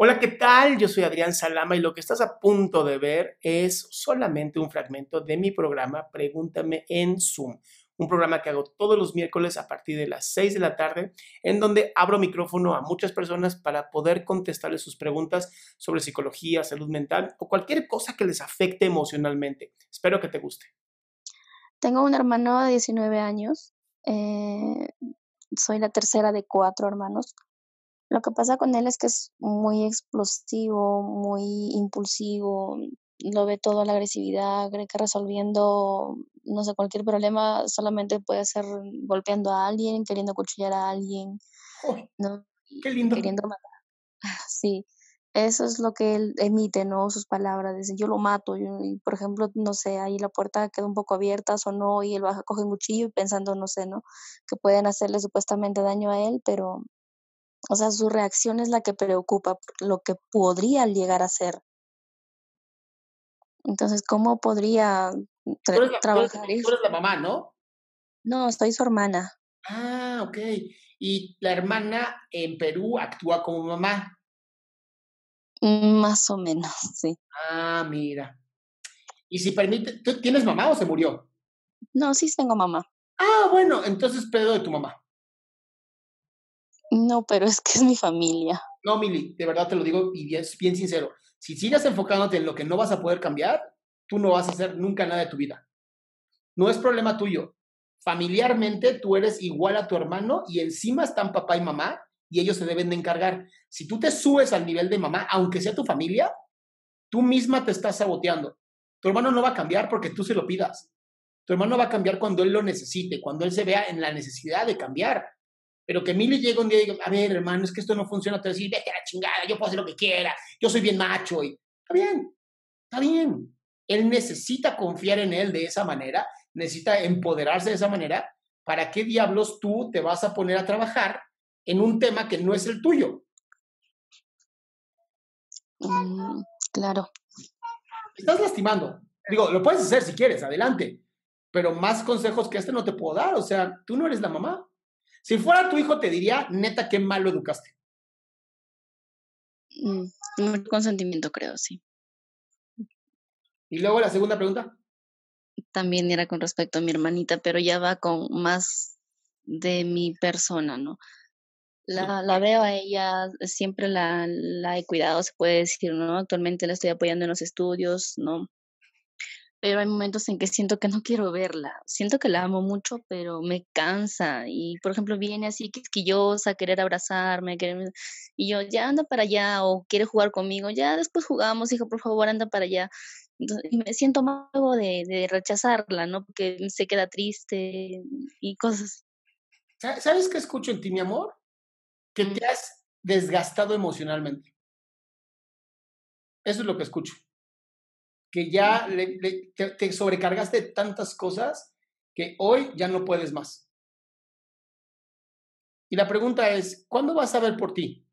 Hola, ¿qué tal? Yo soy Adrián Salama y lo que estás a punto de ver es solamente un fragmento de mi programa Pregúntame en Zoom, un programa que hago todos los miércoles a partir de las 6 de la tarde, en donde abro micrófono a muchas personas para poder contestarles sus preguntas sobre psicología, salud mental o cualquier cosa que les afecte emocionalmente. Espero que te guste. Tengo un hermano de 19 años. eh, soy la tercera de cuatro hermanos. Lo que pasa con él es que es muy explosivo, muy impulsivo, lo ve todo a la agresividad, cree que resolviendo, no sé, cualquier problema solamente puede ser golpeando a alguien, queriendo cuchillar a alguien, ¡Uy, ¿no? qué lindo! Queriendo matar. Sí, eso es lo que él emite, ¿no? Sus palabras, dice, yo lo mato, yo- y por ejemplo, no sé, ahí la puerta queda un poco abierta, sonó y él baja, coge un cuchillo pensando, no sé, ¿no? Que pueden hacerle supuestamente daño a él, pero o sea, su reacción es la que preocupa, lo que podría llegar a ser. Entonces, ¿cómo podría Tú tra- eres, la, tú eres- trabajar tú eso? eres la mamá, ¿no? No, soy su hermana. Ah, ok. Y la hermana en Perú actúa como mamá. Mm, Más o menos, sí. Ah, mira. Y si permite, ¿tú tienes mamá o se murió? No, sí tengo mamá. Ah, bueno, entonces pedo de tu mamá. No, pero es que es mi familia. No, Mili, de verdad te lo digo y bien, bien sincero. Si sigues enfocándote en lo que no vas a poder cambiar, tú no vas a hacer nunca nada de tu vida. No es problema tuyo. Familiarmente tú eres igual a tu hermano y encima están papá y mamá y ellos se deben de encargar. Si tú te subes al nivel de mamá, aunque sea tu familia, tú misma te estás saboteando. Tu hermano no va a cambiar porque tú se lo pidas. Tu hermano va a cambiar cuando él lo necesite, cuando él se vea en la necesidad de cambiar. Pero que Mili llegue un día y diga, a ver, hermano, es que esto no funciona, te decir, vete a la chingada, yo puedo hacer lo que quiera, yo soy bien macho. Y, está bien, está bien. Él necesita confiar en él de esa manera, necesita empoderarse de esa manera. ¿Para qué diablos tú te vas a poner a trabajar en un tema que no es el tuyo? Mm, claro. Estás lastimando. Digo, lo puedes hacer si quieres, adelante. Pero más consejos que este no te puedo dar. O sea, tú no eres la mamá. Si fuera tu hijo, te diría, neta, qué mal lo educaste. Mm, consentimiento, creo, sí. Y luego la segunda pregunta. También era con respecto a mi hermanita, pero ya va con más de mi persona, ¿no? La, la veo a ella, siempre la, la he cuidado, se puede decir, ¿no? Actualmente la estoy apoyando en los estudios, ¿no? Pero hay momentos en que siento que no quiero verla. Siento que la amo mucho, pero me cansa. Y, por ejemplo, viene así quisquillosa, querer abrazarme, querer... Y yo, ya anda para allá, o quiere jugar conmigo, ya después jugamos, hijo, por favor, anda para allá. Entonces, me siento mal de, de rechazarla, ¿no? Porque se queda triste y cosas. Sa- ¿Sabes qué escucho en ti, mi amor? Que Mm. te has desgastado emocionalmente. Eso es lo que escucho. Que ya le- le- te, te sobrecargaste de tantas cosas que hoy ya no puedes más. Y la pregunta es, ¿cuándo vas a ver por ti?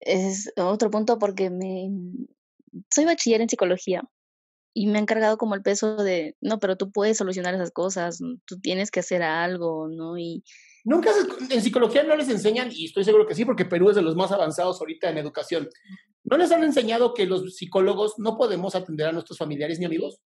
Es otro punto porque me soy bachiller en psicología y me han cargado como el peso de, no, pero tú puedes solucionar esas cosas, tú tienes que hacer algo, ¿no? Y, Nunca en psicología no les enseñan, y estoy seguro que sí, porque Perú es de los más avanzados ahorita en educación. ¿No les han enseñado que los psicólogos no podemos atender a nuestros familiares ni amigos?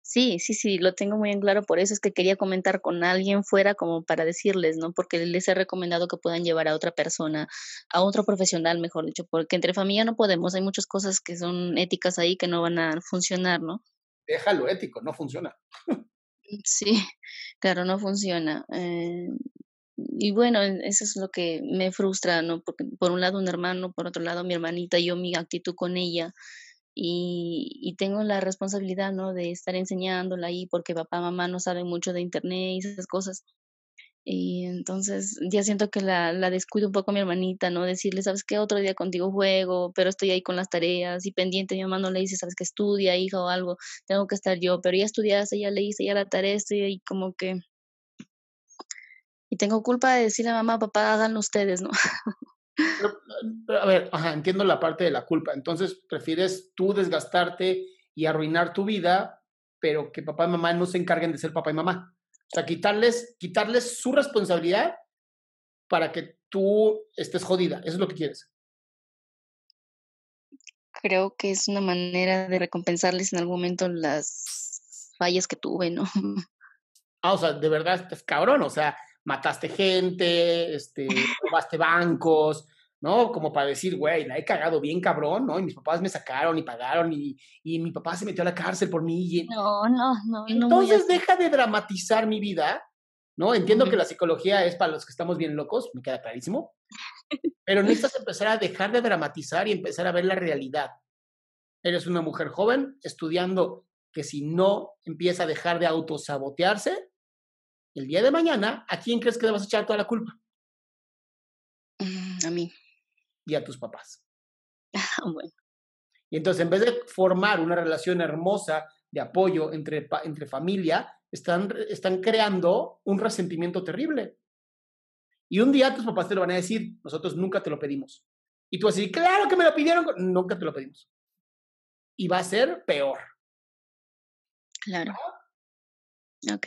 Sí, sí, sí, lo tengo muy en claro, por eso es que quería comentar con alguien fuera como para decirles, ¿no? Porque les he recomendado que puedan llevar a otra persona, a otro profesional, mejor dicho, porque entre familia no podemos, hay muchas cosas que son éticas ahí que no van a funcionar, ¿no? Déjalo ético, no funciona. Sí, claro, no funciona. Eh, y bueno, eso es lo que me frustra, ¿no? Porque por un lado un hermano, por otro lado mi hermanita, yo mi actitud con ella. Y, y tengo la responsabilidad, ¿no? De estar enseñándola ahí porque papá, mamá no saben mucho de internet y esas cosas. Y entonces ya siento que la, la descuido un poco mi hermanita, ¿no? Decirle, ¿sabes qué? Otro día contigo juego, pero estoy ahí con las tareas y pendiente. Mi mamá no le dice, ¿sabes qué? Estudia, hija, o algo. Tengo que estar yo, pero ya estudiaste, ya le hice, ya la tarea, estoy ahí como que... Y tengo culpa de decirle a mamá, papá, háganlo ustedes, ¿no? a ver, ajá, entiendo la parte de la culpa. Entonces, prefieres tú desgastarte y arruinar tu vida, pero que papá y mamá no se encarguen de ser papá y mamá. O sea, quitarles, quitarles su responsabilidad para que tú estés jodida. Eso es lo que quieres. Creo que es una manera de recompensarles en algún momento las fallas que tuve, ¿no? Ah, o sea, de verdad estás cabrón. O sea, mataste gente, este, robaste bancos, ¿no? Como para decir, güey, la he cagado bien cabrón, ¿no? Y mis papás me sacaron y pagaron y, y mi papá se metió a la cárcel por mí. No, no, no. Entonces deja de dramatizar mi vida, ¿no? Entiendo que la psicología es para los que estamos bien locos, me queda clarísimo, pero necesitas empezar a dejar de dramatizar y empezar a ver la realidad. Eres una mujer joven estudiando que si no empieza a dejar de autosabotearse, el día de mañana, ¿a quién crees que le vas a echar toda la culpa? Mm, a mí. Y a tus papás. bueno. Y entonces, en vez de formar una relación hermosa de apoyo entre, entre familia, están, están creando un resentimiento terrible. Y un día tus papás te lo van a decir, nosotros nunca te lo pedimos. Y tú vas a decir, claro que me lo pidieron, nunca te lo pedimos. Y va a ser peor. Claro. Ok.